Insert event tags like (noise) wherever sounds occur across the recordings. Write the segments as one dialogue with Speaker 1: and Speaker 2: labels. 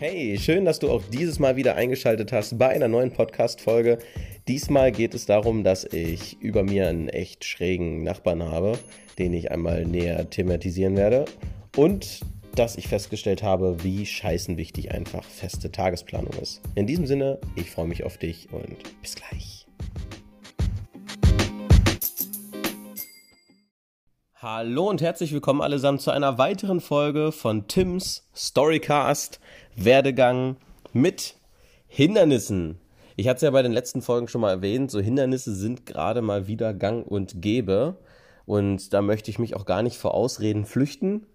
Speaker 1: Hey, schön, dass du auch dieses Mal wieder eingeschaltet hast bei einer neuen Podcast-Folge. Diesmal geht es darum, dass ich über mir einen echt schrägen Nachbarn habe, den ich einmal näher thematisieren werde. Und dass ich festgestellt habe, wie scheißenwichtig einfach feste Tagesplanung ist. In diesem Sinne, ich freue mich auf dich und bis gleich. Hallo und herzlich willkommen allesamt zu einer weiteren Folge von Tims Storycast Werdegang mit Hindernissen. Ich hatte es ja bei den letzten Folgen schon mal erwähnt, so Hindernisse sind gerade mal wieder gang und gäbe. Und da möchte ich mich auch gar nicht vor Ausreden flüchten.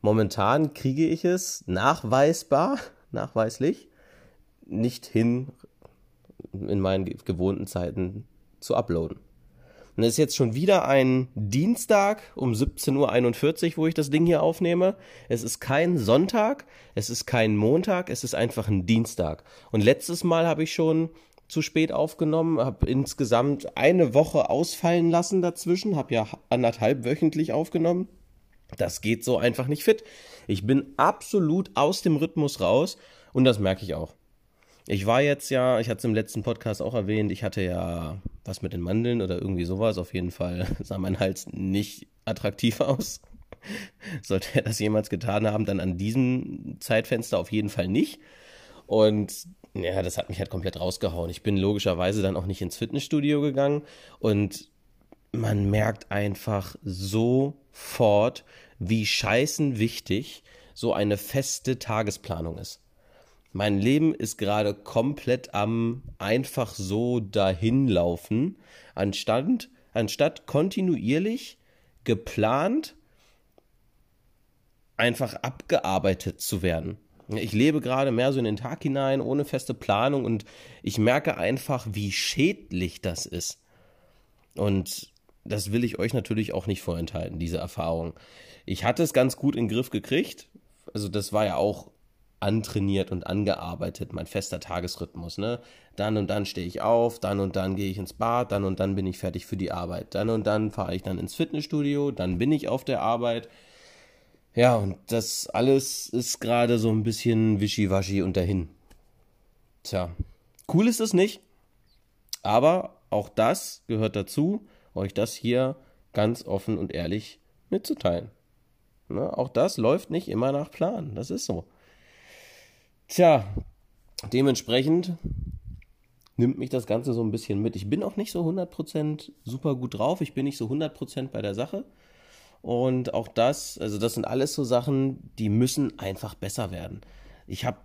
Speaker 1: Momentan kriege ich es nachweisbar, (laughs) nachweislich, nicht hin, in meinen gewohnten Zeiten zu uploaden. Und es ist jetzt schon wieder ein Dienstag um 17.41 Uhr, wo ich das Ding hier aufnehme. Es ist kein Sonntag, es ist kein Montag, es ist einfach ein Dienstag. Und letztes Mal habe ich schon zu spät aufgenommen, habe insgesamt eine Woche ausfallen lassen dazwischen, habe ja anderthalb wöchentlich aufgenommen. Das geht so einfach nicht fit. Ich bin absolut aus dem Rhythmus raus und das merke ich auch. Ich war jetzt ja, ich hatte es im letzten Podcast auch erwähnt, ich hatte ja was mit den Mandeln oder irgendwie sowas. Auf jeden Fall (laughs) sah mein Hals nicht attraktiv (laughs) aus. Sollte er das jemals getan haben, dann an diesem Zeitfenster auf jeden Fall nicht. Und ja, das hat mich halt komplett rausgehauen. Ich bin logischerweise dann auch nicht ins Fitnessstudio gegangen und man merkt einfach sofort, wie scheißen wichtig so eine feste Tagesplanung ist. Mein Leben ist gerade komplett am einfach so dahinlaufen, anstatt, anstatt kontinuierlich geplant einfach abgearbeitet zu werden. Ich lebe gerade mehr so in den Tag hinein, ohne feste Planung und ich merke einfach, wie schädlich das ist. Und das will ich euch natürlich auch nicht vorenthalten, diese Erfahrung. Ich hatte es ganz gut in den Griff gekriegt. Also das war ja auch antrainiert und angearbeitet, mein fester Tagesrhythmus. Ne? Dann und dann stehe ich auf, dann und dann gehe ich ins Bad, dann und dann bin ich fertig für die Arbeit. Dann und dann fahre ich dann ins Fitnessstudio, dann bin ich auf der Arbeit. Ja, und das alles ist gerade so ein bisschen wischiwaschi und dahin. Tja, cool ist es nicht, aber auch das gehört dazu, euch das hier ganz offen und ehrlich mitzuteilen. Ne? Auch das läuft nicht immer nach Plan, das ist so. Tja, dementsprechend nimmt mich das Ganze so ein bisschen mit. Ich bin auch nicht so 100% super gut drauf. Ich bin nicht so 100% bei der Sache. Und auch das, also das sind alles so Sachen, die müssen einfach besser werden. Ich habe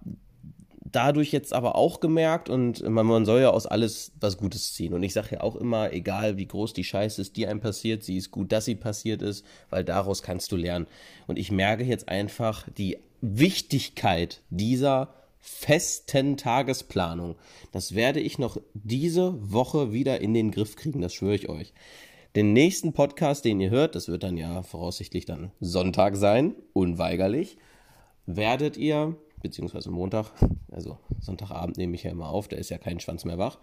Speaker 1: dadurch jetzt aber auch gemerkt und man, man, soll ja aus alles was Gutes ziehen. Und ich sage ja auch immer, egal wie groß die Scheiße ist, die einem passiert, sie ist gut, dass sie passiert ist, weil daraus kannst du lernen. Und ich merke jetzt einfach die Wichtigkeit dieser festen Tagesplanung. Das werde ich noch diese Woche wieder in den Griff kriegen, das schwöre ich euch. Den nächsten Podcast, den ihr hört, das wird dann ja voraussichtlich dann Sonntag sein, unweigerlich, werdet ihr, beziehungsweise Montag, also Sonntagabend nehme ich ja immer auf, da ist ja kein Schwanz mehr wach,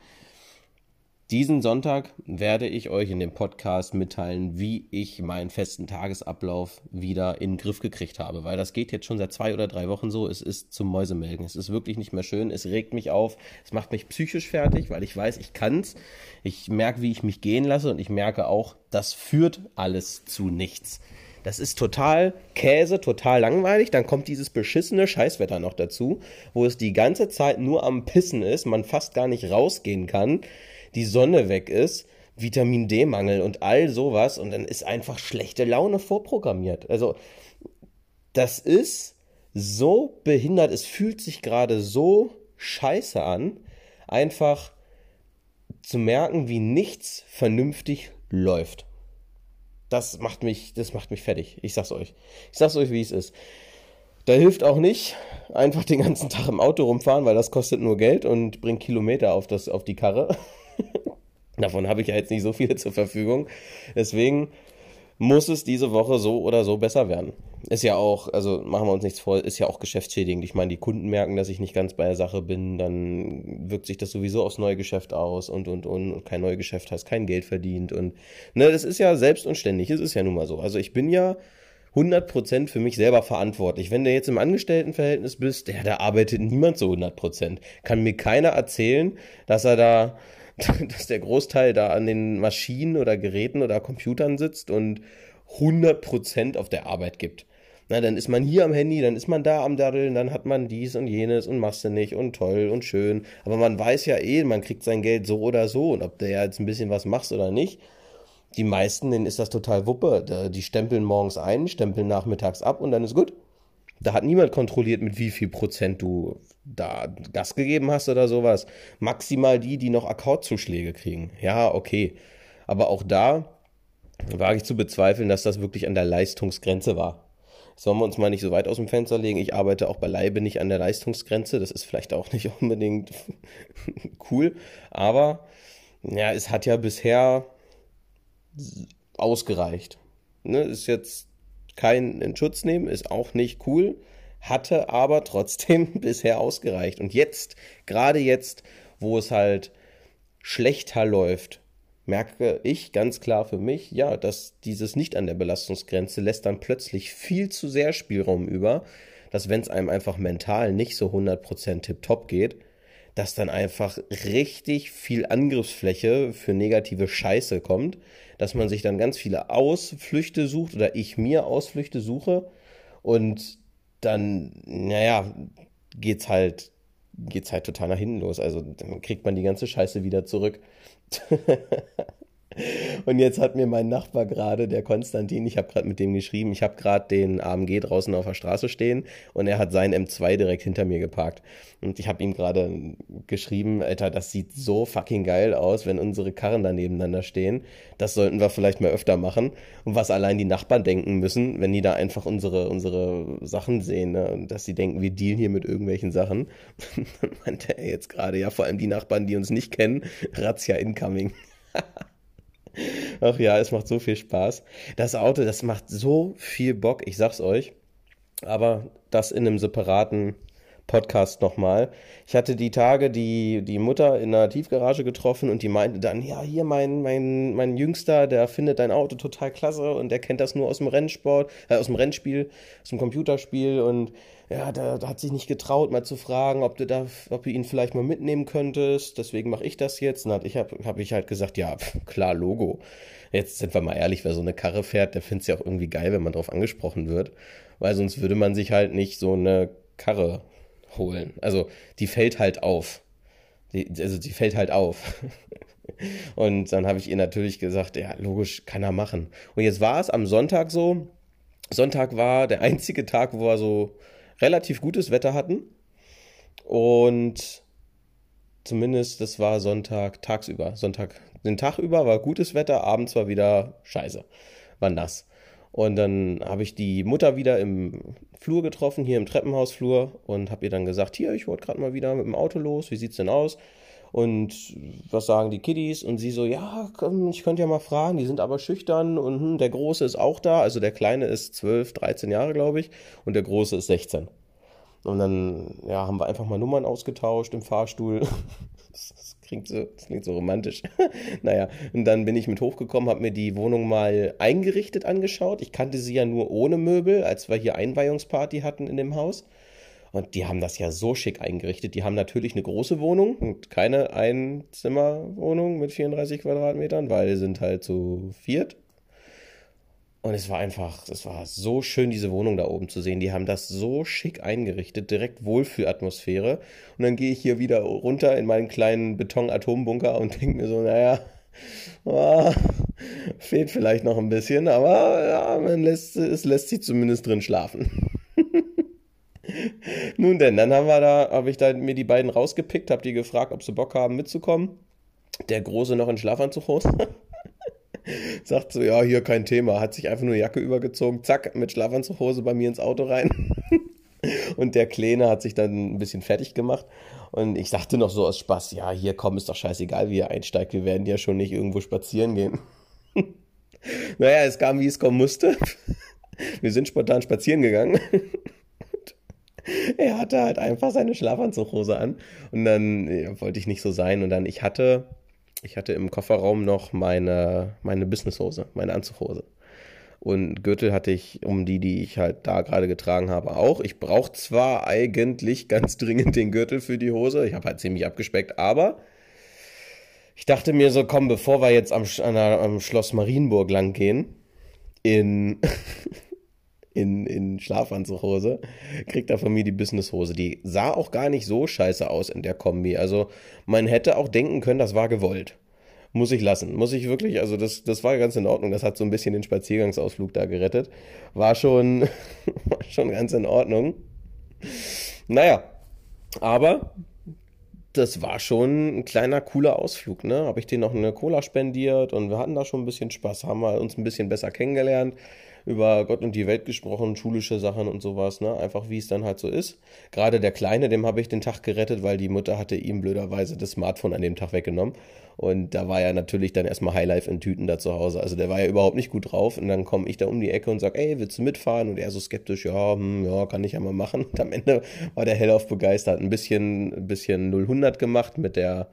Speaker 1: diesen Sonntag werde ich euch in dem Podcast mitteilen, wie ich meinen festen Tagesablauf wieder in den Griff gekriegt habe, weil das geht jetzt schon seit zwei oder drei Wochen so. Es ist zum Mäusemelken. Es ist wirklich nicht mehr schön. Es regt mich auf. Es macht mich psychisch fertig, weil ich weiß, ich kann's. Ich merke, wie ich mich gehen lasse und ich merke auch, das führt alles zu nichts. Das ist total Käse, total langweilig. Dann kommt dieses beschissene Scheißwetter noch dazu, wo es die ganze Zeit nur am Pissen ist, man fast gar nicht rausgehen kann die Sonne weg ist, Vitamin D-Mangel und all sowas und dann ist einfach schlechte Laune vorprogrammiert. Also das ist so behindert, es fühlt sich gerade so scheiße an, einfach zu merken, wie nichts vernünftig läuft. Das macht mich, das macht mich fertig. Ich sag's euch. Ich sag's euch, wie es ist. Da hilft auch nicht einfach den ganzen Tag im Auto rumfahren, weil das kostet nur Geld und bringt Kilometer auf, das, auf die Karre. (laughs) Davon habe ich ja jetzt nicht so viele zur Verfügung. Deswegen muss es diese Woche so oder so besser werden. Ist ja auch, also machen wir uns nichts vor, ist ja auch geschäftsschädigend. Ich meine, die Kunden merken, dass ich nicht ganz bei der Sache bin, dann wirkt sich das sowieso aufs neue Geschäft aus und und und und kein neues Geschäft heißt kein Geld verdient und ne, das ist ja selbst und ständig, es ist ja nun mal so. Also ich bin ja 100% für mich selber verantwortlich. Wenn du jetzt im Angestelltenverhältnis bist, ja, da arbeitet niemand so 100%. Kann mir keiner erzählen, dass er da, (laughs) dass der Großteil da an den Maschinen oder Geräten oder Computern sitzt und 100% auf der Arbeit gibt. Na, dann ist man hier am Handy, dann ist man da am Daddeln, dann hat man dies und jenes und machst du nicht und toll und schön. Aber man weiß ja eh, man kriegt sein Geld so oder so und ob du ja jetzt ein bisschen was machst oder nicht. Die meisten, denen ist das total Wuppe. Die stempeln morgens ein, stempeln nachmittags ab und dann ist gut. Da hat niemand kontrolliert, mit wie viel Prozent du da Gas gegeben hast oder sowas. Maximal die, die noch Akkordzuschläge kriegen. Ja, okay. Aber auch da wage ich zu bezweifeln, dass das wirklich an der Leistungsgrenze war. Sollen wir uns mal nicht so weit aus dem Fenster legen? Ich arbeite auch beileibe nicht an der Leistungsgrenze. Das ist vielleicht auch nicht (laughs) unbedingt cool. Aber ja, es hat ja bisher ausgereicht. Ne, ist jetzt kein in Schutz nehmen, ist auch nicht cool, hatte aber (laughs) trotzdem bisher ausgereicht. Und jetzt, gerade jetzt, wo es halt schlechter läuft, merke ich ganz klar für mich, ja, dass dieses nicht an der Belastungsgrenze lässt dann plötzlich viel zu sehr Spielraum über, dass wenn es einem einfach mental nicht so 100% tipptopp geht, dass dann einfach richtig viel Angriffsfläche für negative Scheiße kommt, dass man sich dann ganz viele Ausflüchte sucht oder ich mir Ausflüchte suche und dann, naja, geht's halt, geht's halt total nach hinten los. Also dann kriegt man die ganze Scheiße wieder zurück. (laughs) Und jetzt hat mir mein Nachbar gerade, der Konstantin, ich habe gerade mit dem geschrieben, ich habe gerade den AMG draußen auf der Straße stehen und er hat seinen M2 direkt hinter mir geparkt. Und ich habe ihm gerade geschrieben, Alter, das sieht so fucking geil aus, wenn unsere Karren da nebeneinander stehen. Das sollten wir vielleicht mal öfter machen. Und was allein die Nachbarn denken müssen, wenn die da einfach unsere, unsere Sachen sehen, ne? dass sie denken, wir dealen hier mit irgendwelchen Sachen. (laughs) Meinte er jetzt gerade, ja, vor allem die Nachbarn, die uns nicht kennen, Razzia incoming. (laughs) Ach ja, es macht so viel Spaß. Das Auto, das macht so viel Bock, ich sag's euch. Aber das in einem separaten Podcast nochmal. Ich hatte die Tage die, die Mutter in einer Tiefgarage getroffen und die meinte dann, ja, hier mein, mein, mein Jüngster, der findet dein Auto total klasse und der kennt das nur aus dem Rennsport, äh, aus dem Rennspiel, aus dem Computerspiel und ja, da, da, hat sich nicht getraut, mal zu fragen, ob du da, ob du ihn vielleicht mal mitnehmen könntest. Deswegen mache ich das jetzt. Und ich habe hab ich halt gesagt, ja, klar, Logo. Jetzt sind wir mal ehrlich, wer so eine Karre fährt, der findet es ja auch irgendwie geil, wenn man darauf angesprochen wird. Weil sonst würde man sich halt nicht so eine Karre holen. Also die fällt halt auf. Die, also die fällt halt auf. (laughs) Und dann habe ich ihr natürlich gesagt, ja, logisch, kann er machen. Und jetzt war es am Sonntag so. Sonntag war der einzige Tag, wo wir so relativ gutes Wetter hatten. Und zumindest das war Sonntag tagsüber. Sonntag, den Tag über war gutes Wetter, abends war wieder scheiße. War nass. Und dann habe ich die Mutter wieder im Flur getroffen, hier im Treppenhausflur, und habe ihr dann gesagt: Hier, ich wollte gerade mal wieder mit dem Auto los, wie sieht's denn aus? Und was sagen die Kiddies? Und sie so, ja, ich könnte ja mal fragen, die sind aber schüchtern und hm, der Große ist auch da. Also der Kleine ist 12, 13 Jahre, glaube ich, und der Große ist 16. Und dann, ja, haben wir einfach mal Nummern ausgetauscht im Fahrstuhl. (laughs) das, klingt so, das klingt so romantisch. (laughs) naja, und dann bin ich mit hochgekommen, habe mir die Wohnung mal eingerichtet angeschaut. Ich kannte sie ja nur ohne Möbel, als wir hier Einweihungsparty hatten in dem Haus. Und die haben das ja so schick eingerichtet. Die haben natürlich eine große Wohnung und keine Einzimmerwohnung mit 34 Quadratmetern, weil die sind halt zu viert. Und es war einfach, es war so schön, diese Wohnung da oben zu sehen. Die haben das so schick eingerichtet, direkt Wohlfühlatmosphäre. Und dann gehe ich hier wieder runter in meinen kleinen Beton-Atombunker und denke mir so, naja, oh, fehlt vielleicht noch ein bisschen, aber ja, man lässt, es lässt sich zumindest drin schlafen. Nun denn, dann haben wir da, habe ich da mir die beiden rausgepickt, habe die gefragt, ob sie Bock haben mitzukommen. Der Große noch in Schlafanzughose. (laughs) Sagt so, ja, hier kein Thema. Hat sich einfach nur Jacke übergezogen, zack, mit Schlafanzughose bei mir ins Auto rein. (laughs) Und der Kleine hat sich dann ein bisschen fertig gemacht. Und ich sagte noch so aus Spaß, ja, hier komm, ist doch scheißegal, wie ihr einsteigt. Wir werden ja schon nicht irgendwo spazieren gehen. (laughs) naja, es kam, wie es kommen musste. Wir sind spontan spazieren gegangen er hatte halt einfach seine Schlafanzughose an und dann ja, wollte ich nicht so sein und dann ich hatte ich hatte im Kofferraum noch meine meine Businesshose, meine Anzughose. Und Gürtel hatte ich, um die, die ich halt da gerade getragen habe, auch. Ich brauche zwar eigentlich ganz dringend den Gürtel für die Hose. Ich habe halt ziemlich abgespeckt, aber ich dachte mir so, komm, bevor wir jetzt am, am Schloss Marienburg lang gehen, in, (laughs) in, in Schlafanzughose, kriegt er von mir die Businesshose. Die sah auch gar nicht so scheiße aus in der Kombi. Also man hätte auch denken können, das war gewollt muss ich lassen. Muss ich wirklich, also das, das war ganz in Ordnung. Das hat so ein bisschen den Spaziergangsausflug da gerettet. War schon, (laughs) schon ganz in Ordnung. Naja, aber das war schon ein kleiner, cooler Ausflug, ne? Habe ich dir noch eine Cola spendiert und wir hatten da schon ein bisschen Spaß, haben wir uns ein bisschen besser kennengelernt über Gott und die Welt gesprochen, schulische Sachen und sowas, ne? Einfach wie es dann halt so ist. Gerade der Kleine, dem habe ich den Tag gerettet, weil die Mutter hatte ihm blöderweise das Smartphone an dem Tag weggenommen. Und da war er natürlich dann erstmal Highlife in Tüten da zu Hause. Also der war ja überhaupt nicht gut drauf. Und dann komme ich da um die Ecke und sage, ey, willst du mitfahren? Und er so skeptisch, ja, hm, ja, kann ich ja mal machen. Und am Ende war der hellauf begeistert. Ein bisschen, ein bisschen 0 gemacht mit der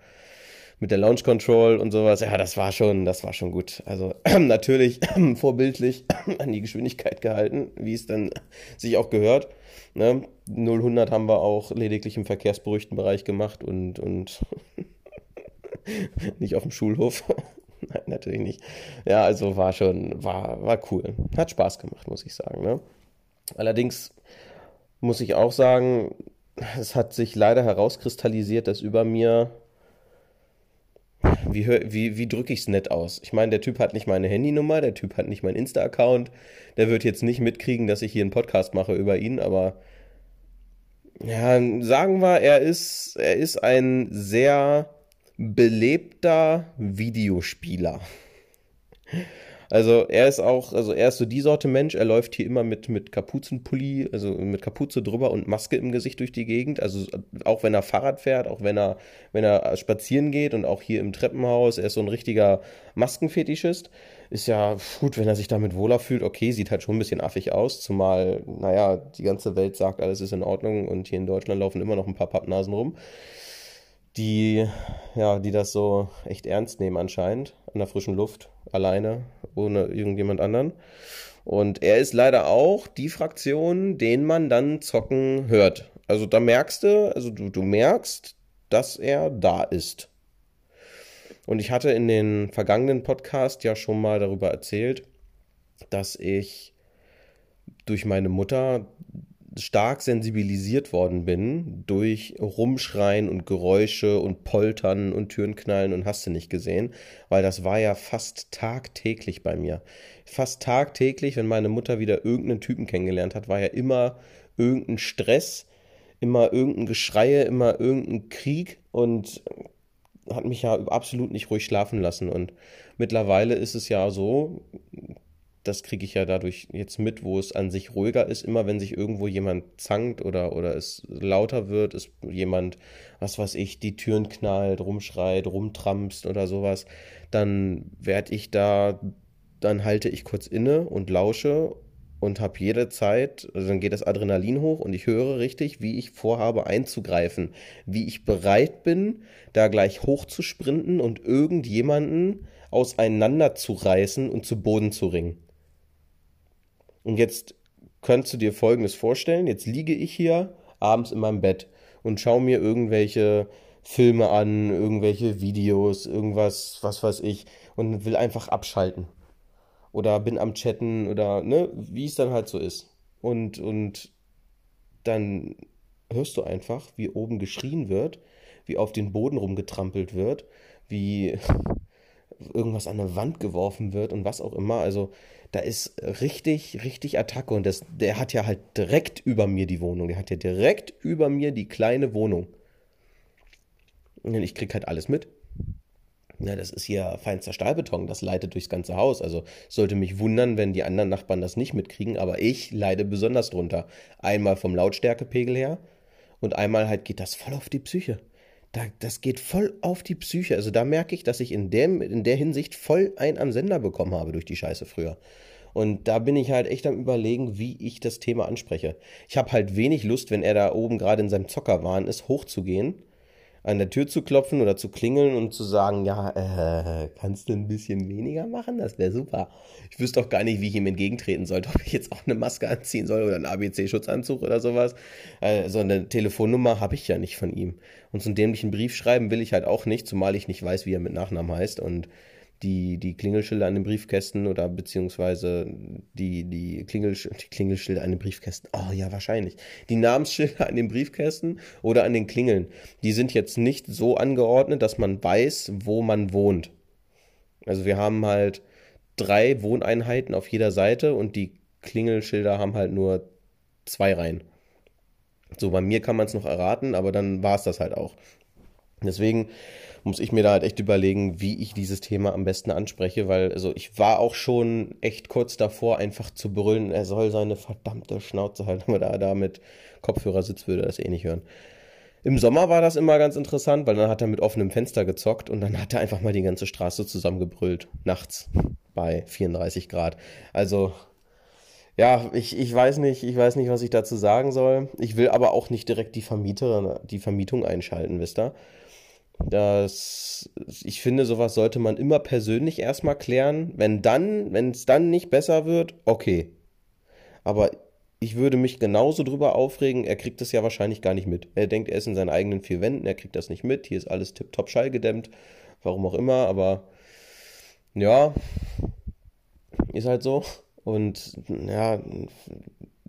Speaker 1: mit der Launch Control und sowas. Ja, das war schon, das war schon gut. Also (clears throat) natürlich (clears throat) vorbildlich (clears throat) an die Geschwindigkeit gehalten, wie es dann sich auch gehört. Ne? 0 haben wir auch lediglich im verkehrsberuhigten Bereich gemacht und, und (laughs) nicht auf dem Schulhof. (laughs) Nein, natürlich nicht. Ja, also war schon, war, war cool. Hat Spaß gemacht, muss ich sagen. Ne? Allerdings muss ich auch sagen, es hat sich leider herauskristallisiert, dass über mir wie, wie, wie drücke ich es nett aus? Ich meine, der Typ hat nicht meine Handynummer, der Typ hat nicht meinen Insta-Account, der wird jetzt nicht mitkriegen, dass ich hier einen Podcast mache über ihn, aber ja, sagen wir, er ist, er ist ein sehr belebter Videospieler. Also er ist auch, also er ist so die Sorte Mensch, er läuft hier immer mit, mit Kapuzenpulli, also mit Kapuze drüber und Maske im Gesicht durch die Gegend. Also auch wenn er Fahrrad fährt, auch wenn er, wenn er spazieren geht und auch hier im Treppenhaus, er ist so ein richtiger Maskenfetischist. Ist ja gut, wenn er sich damit wohler fühlt, okay, sieht halt schon ein bisschen affig aus, zumal, naja, die ganze Welt sagt, alles ist in Ordnung und hier in Deutschland laufen immer noch ein paar Pappnasen rum die, ja, die das so echt ernst nehmen anscheinend, an der frischen Luft, alleine, ohne irgendjemand anderen. Und er ist leider auch die Fraktion, den man dann zocken hört. Also da merkst du, also du, du merkst, dass er da ist. Und ich hatte in den vergangenen Podcast ja schon mal darüber erzählt, dass ich durch meine Mutter stark sensibilisiert worden bin durch Rumschreien und Geräusche und Poltern und Türenknallen und hast du nicht gesehen, weil das war ja fast tagtäglich bei mir. Fast tagtäglich, wenn meine Mutter wieder irgendeinen Typen kennengelernt hat, war ja immer irgendein Stress, immer irgendein Geschreie, immer irgendein Krieg und hat mich ja absolut nicht ruhig schlafen lassen. Und mittlerweile ist es ja so, das kriege ich ja dadurch jetzt mit, wo es an sich ruhiger ist. Immer wenn sich irgendwo jemand zankt oder, oder es lauter wird, ist jemand, was weiß ich, die Türen knallt, rumschreit, rumtrampst oder sowas, dann werde ich da, dann halte ich kurz inne und lausche und habe jede Zeit, also dann geht das Adrenalin hoch und ich höre richtig, wie ich vorhabe einzugreifen, wie ich bereit bin, da gleich hoch zu sprinten und irgendjemanden auseinanderzureißen und zu Boden zu ringen. Und jetzt könntest du dir Folgendes vorstellen. Jetzt liege ich hier abends in meinem Bett und schaue mir irgendwelche Filme an, irgendwelche Videos, irgendwas, was weiß ich, und will einfach abschalten. Oder bin am Chatten oder, ne, wie es dann halt so ist. Und, und dann hörst du einfach, wie oben geschrien wird, wie auf den Boden rumgetrampelt wird, wie irgendwas an eine Wand geworfen wird und was auch immer. Also da ist richtig, richtig Attacke. Und das, der hat ja halt direkt über mir die Wohnung. Der hat ja direkt über mir die kleine Wohnung. Und ich krieg halt alles mit. Ja, das ist hier feinster Stahlbeton, das leitet durchs ganze Haus. Also sollte mich wundern, wenn die anderen Nachbarn das nicht mitkriegen, aber ich leide besonders drunter. Einmal vom Lautstärkepegel her und einmal halt geht das voll auf die Psyche. Da, das geht voll auf die Psyche. Also da merke ich, dass ich in, dem, in der Hinsicht voll ein am Sender bekommen habe durch die Scheiße früher. Und da bin ich halt echt am überlegen, wie ich das Thema anspreche. Ich habe halt wenig Lust, wenn er da oben gerade in seinem Zockerwahn ist, hochzugehen, an der Tür zu klopfen oder zu klingeln und zu sagen, ja, äh, kannst du ein bisschen weniger machen? Das wäre super. Ich wüsste auch gar nicht, wie ich ihm entgegentreten sollte, ob ich jetzt auch eine Maske anziehen soll oder einen ABC-Schutzanzug oder sowas. Also eine Telefonnummer habe ich ja nicht von ihm. Und so einen dämlichen Brief schreiben will ich halt auch nicht, zumal ich nicht weiß, wie er mit Nachnamen heißt und die, die Klingelschilder an den Briefkästen oder beziehungsweise die, die, Klingelsch die Klingelschilder an den Briefkästen. Oh ja, wahrscheinlich. Die Namensschilder an den Briefkästen oder an den Klingeln, die sind jetzt nicht so angeordnet, dass man weiß, wo man wohnt. Also wir haben halt drei Wohneinheiten auf jeder Seite und die Klingelschilder haben halt nur zwei Reihen. So, bei mir kann man es noch erraten, aber dann war es das halt auch. Deswegen muss ich mir da halt echt überlegen, wie ich dieses Thema am besten anspreche, weil also ich war auch schon echt kurz davor, einfach zu brüllen, er soll seine verdammte Schnauze halten, (laughs) aber da da mit Kopfhörer sitzt, würde er das eh nicht hören. Im Sommer war das immer ganz interessant, weil dann hat er mit offenem Fenster gezockt und dann hat er einfach mal die ganze Straße zusammengebrüllt, nachts bei 34 Grad. Also ja, ich, ich weiß nicht, ich weiß nicht, was ich dazu sagen soll. Ich will aber auch nicht direkt die Vermieter, die Vermietung einschalten, wisst ihr? Das, ich finde, sowas sollte man immer persönlich erstmal klären. Wenn dann, wenn es dann nicht besser wird, okay. Aber ich würde mich genauso drüber aufregen, er kriegt das ja wahrscheinlich gar nicht mit. Er denkt, er ist in seinen eigenen vier Wänden, er kriegt das nicht mit. Hier ist alles tipptopp schallgedämmt, warum auch immer, aber ja, ist halt so. Und ja,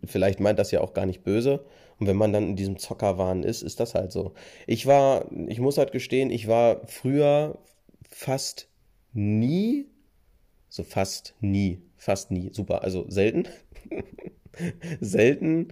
Speaker 1: vielleicht meint das ja auch gar nicht böse. Und wenn man dann in diesem Zockerwahn ist, ist das halt so. Ich war, ich muss halt gestehen, ich war früher fast nie, so fast nie, fast nie, super, also selten, (laughs) selten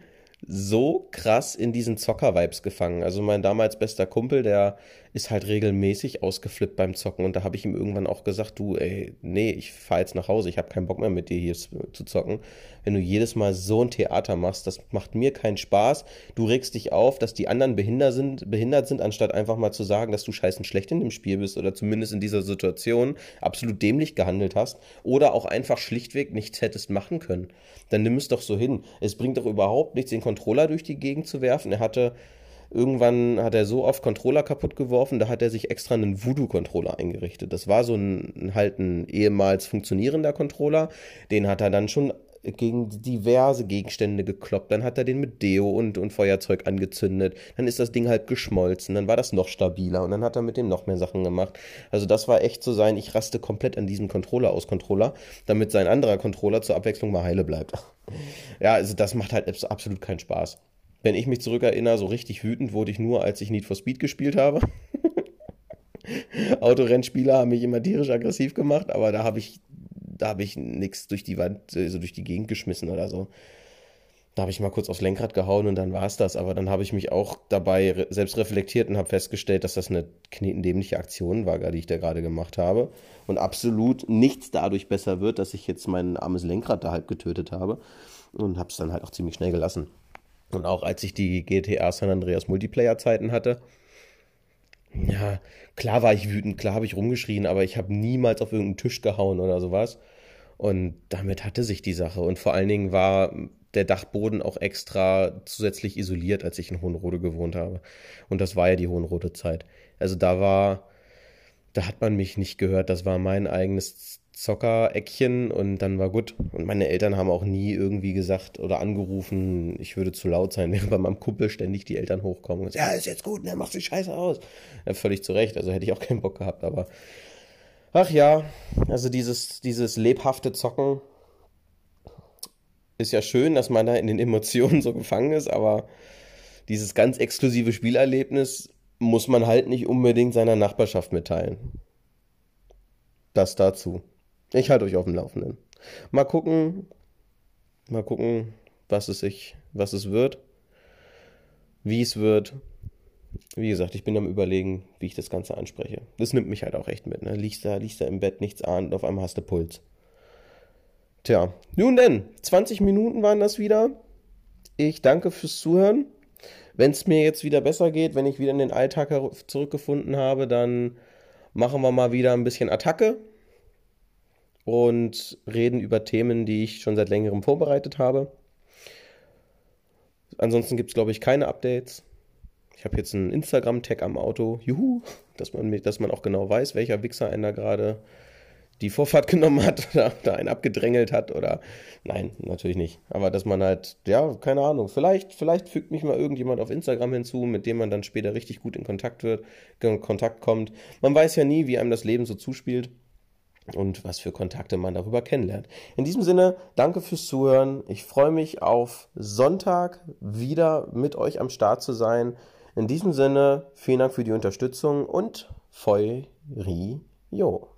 Speaker 1: so krass in diesen Zocker-Vibes gefangen. Also mein damals bester Kumpel, der ist halt regelmäßig ausgeflippt beim Zocken und da habe ich ihm irgendwann auch gesagt, du, ey, nee, ich fahre jetzt nach Hause, ich habe keinen Bock mehr mit dir hier zu zocken. Wenn du jedes Mal so ein Theater machst, das macht mir keinen Spaß. Du regst dich auf, dass die anderen behindert sind, behindert sind, anstatt einfach mal zu sagen, dass du scheißen schlecht in dem Spiel bist oder zumindest in dieser Situation absolut dämlich gehandelt hast oder auch einfach schlichtweg nichts hättest machen können. Dann nimm es doch so hin. Es bringt doch überhaupt nichts, den Controller durch die Gegend zu werfen. Er hatte Irgendwann hat er so oft Controller kaputt geworfen, da hat er sich extra einen Voodoo-Controller eingerichtet. Das war so ein halt ein ehemals funktionierender Controller. Den hat er dann schon gegen diverse Gegenstände gekloppt. Dann hat er den mit Deo und, und Feuerzeug angezündet. Dann ist das Ding halt geschmolzen. Dann war das noch stabiler und dann hat er mit dem noch mehr Sachen gemacht. Also das war echt so sein, ich raste komplett an diesem Controller aus Controller, damit sein anderer Controller zur Abwechslung mal heile bleibt. Ja, also das macht halt absolut keinen Spaß. Wenn ich mich zurückerinnere, so richtig wütend wurde ich nur, als ich Need for Speed gespielt habe. (laughs) Autorennspieler haben mich immer tierisch aggressiv gemacht, aber da habe ich, da ich nichts durch die Wand, also durch die Gegend geschmissen oder so. Da habe ich mal kurz aufs Lenkrad gehauen und dann war es das. Aber dann habe ich mich auch dabei selbst reflektiert und habe festgestellt, dass das eine knetendämliche Aktion war, die ich da gerade gemacht habe. Und absolut nichts dadurch besser wird, dass ich jetzt mein armes Lenkrad da halb getötet habe. Und habe es dann halt auch ziemlich schnell gelassen. Und auch als ich die GTA San Andreas Multiplayer-Zeiten hatte, ja, klar war ich wütend, klar habe ich rumgeschrien, aber ich habe niemals auf irgendeinen Tisch gehauen oder sowas. Und damit hatte sich die Sache. Und vor allen Dingen war der Dachboden auch extra zusätzlich isoliert, als ich in Hohenrode gewohnt habe. Und das war ja die Hohenrode Zeit. Also da war, da hat man mich nicht gehört. Das war mein eigenes Zockereckchen und dann war gut. Und meine Eltern haben auch nie irgendwie gesagt oder angerufen, ich würde zu laut sein, (laughs) während bei meinem Kumpel ständig die Eltern hochkommen und sagen, ja, ist jetzt gut, ne, mach die Scheiße aus. Ja, völlig zu Recht, also hätte ich auch keinen Bock gehabt, aber ach ja, also dieses, dieses lebhafte Zocken ist ja schön, dass man da in den Emotionen so gefangen ist, aber dieses ganz exklusive Spielerlebnis muss man halt nicht unbedingt seiner Nachbarschaft mitteilen. Das dazu. Ich halte euch auf dem Laufenden. Mal gucken, mal gucken, was es sich, was es wird, wie es wird. Wie gesagt, ich bin am überlegen, wie ich das Ganze anspreche. Das nimmt mich halt auch echt mit. Ne? Liegst da, liegst da im Bett, nichts ahnt, auf einmal hast du Puls. Tja, nun denn, 20 Minuten waren das wieder. Ich danke fürs Zuhören. Wenn es mir jetzt wieder besser geht, wenn ich wieder in den Alltag zurückgefunden habe, dann machen wir mal wieder ein bisschen Attacke und reden über Themen, die ich schon seit längerem vorbereitet habe. Ansonsten gibt es, glaube ich, keine Updates. Ich habe jetzt einen Instagram-Tag am Auto. Juhu, dass man, dass man auch genau weiß, welcher Wichser einen da gerade die Vorfahrt (laughs) genommen hat oder da einen abgedrängelt hat oder nein, natürlich nicht. Aber dass man halt, ja, keine Ahnung, vielleicht, vielleicht fügt mich mal irgendjemand auf Instagram hinzu, mit dem man dann später richtig gut in Kontakt wird, in Kontakt kommt. Man weiß ja nie, wie einem das Leben so zuspielt und was für Kontakte man darüber kennenlernt. In diesem Sinne, danke fürs Zuhören. Ich freue mich auf Sonntag wieder mit euch am Start zu sein. In diesem Sinne, vielen Dank für die Unterstützung und Feu Ri Jo.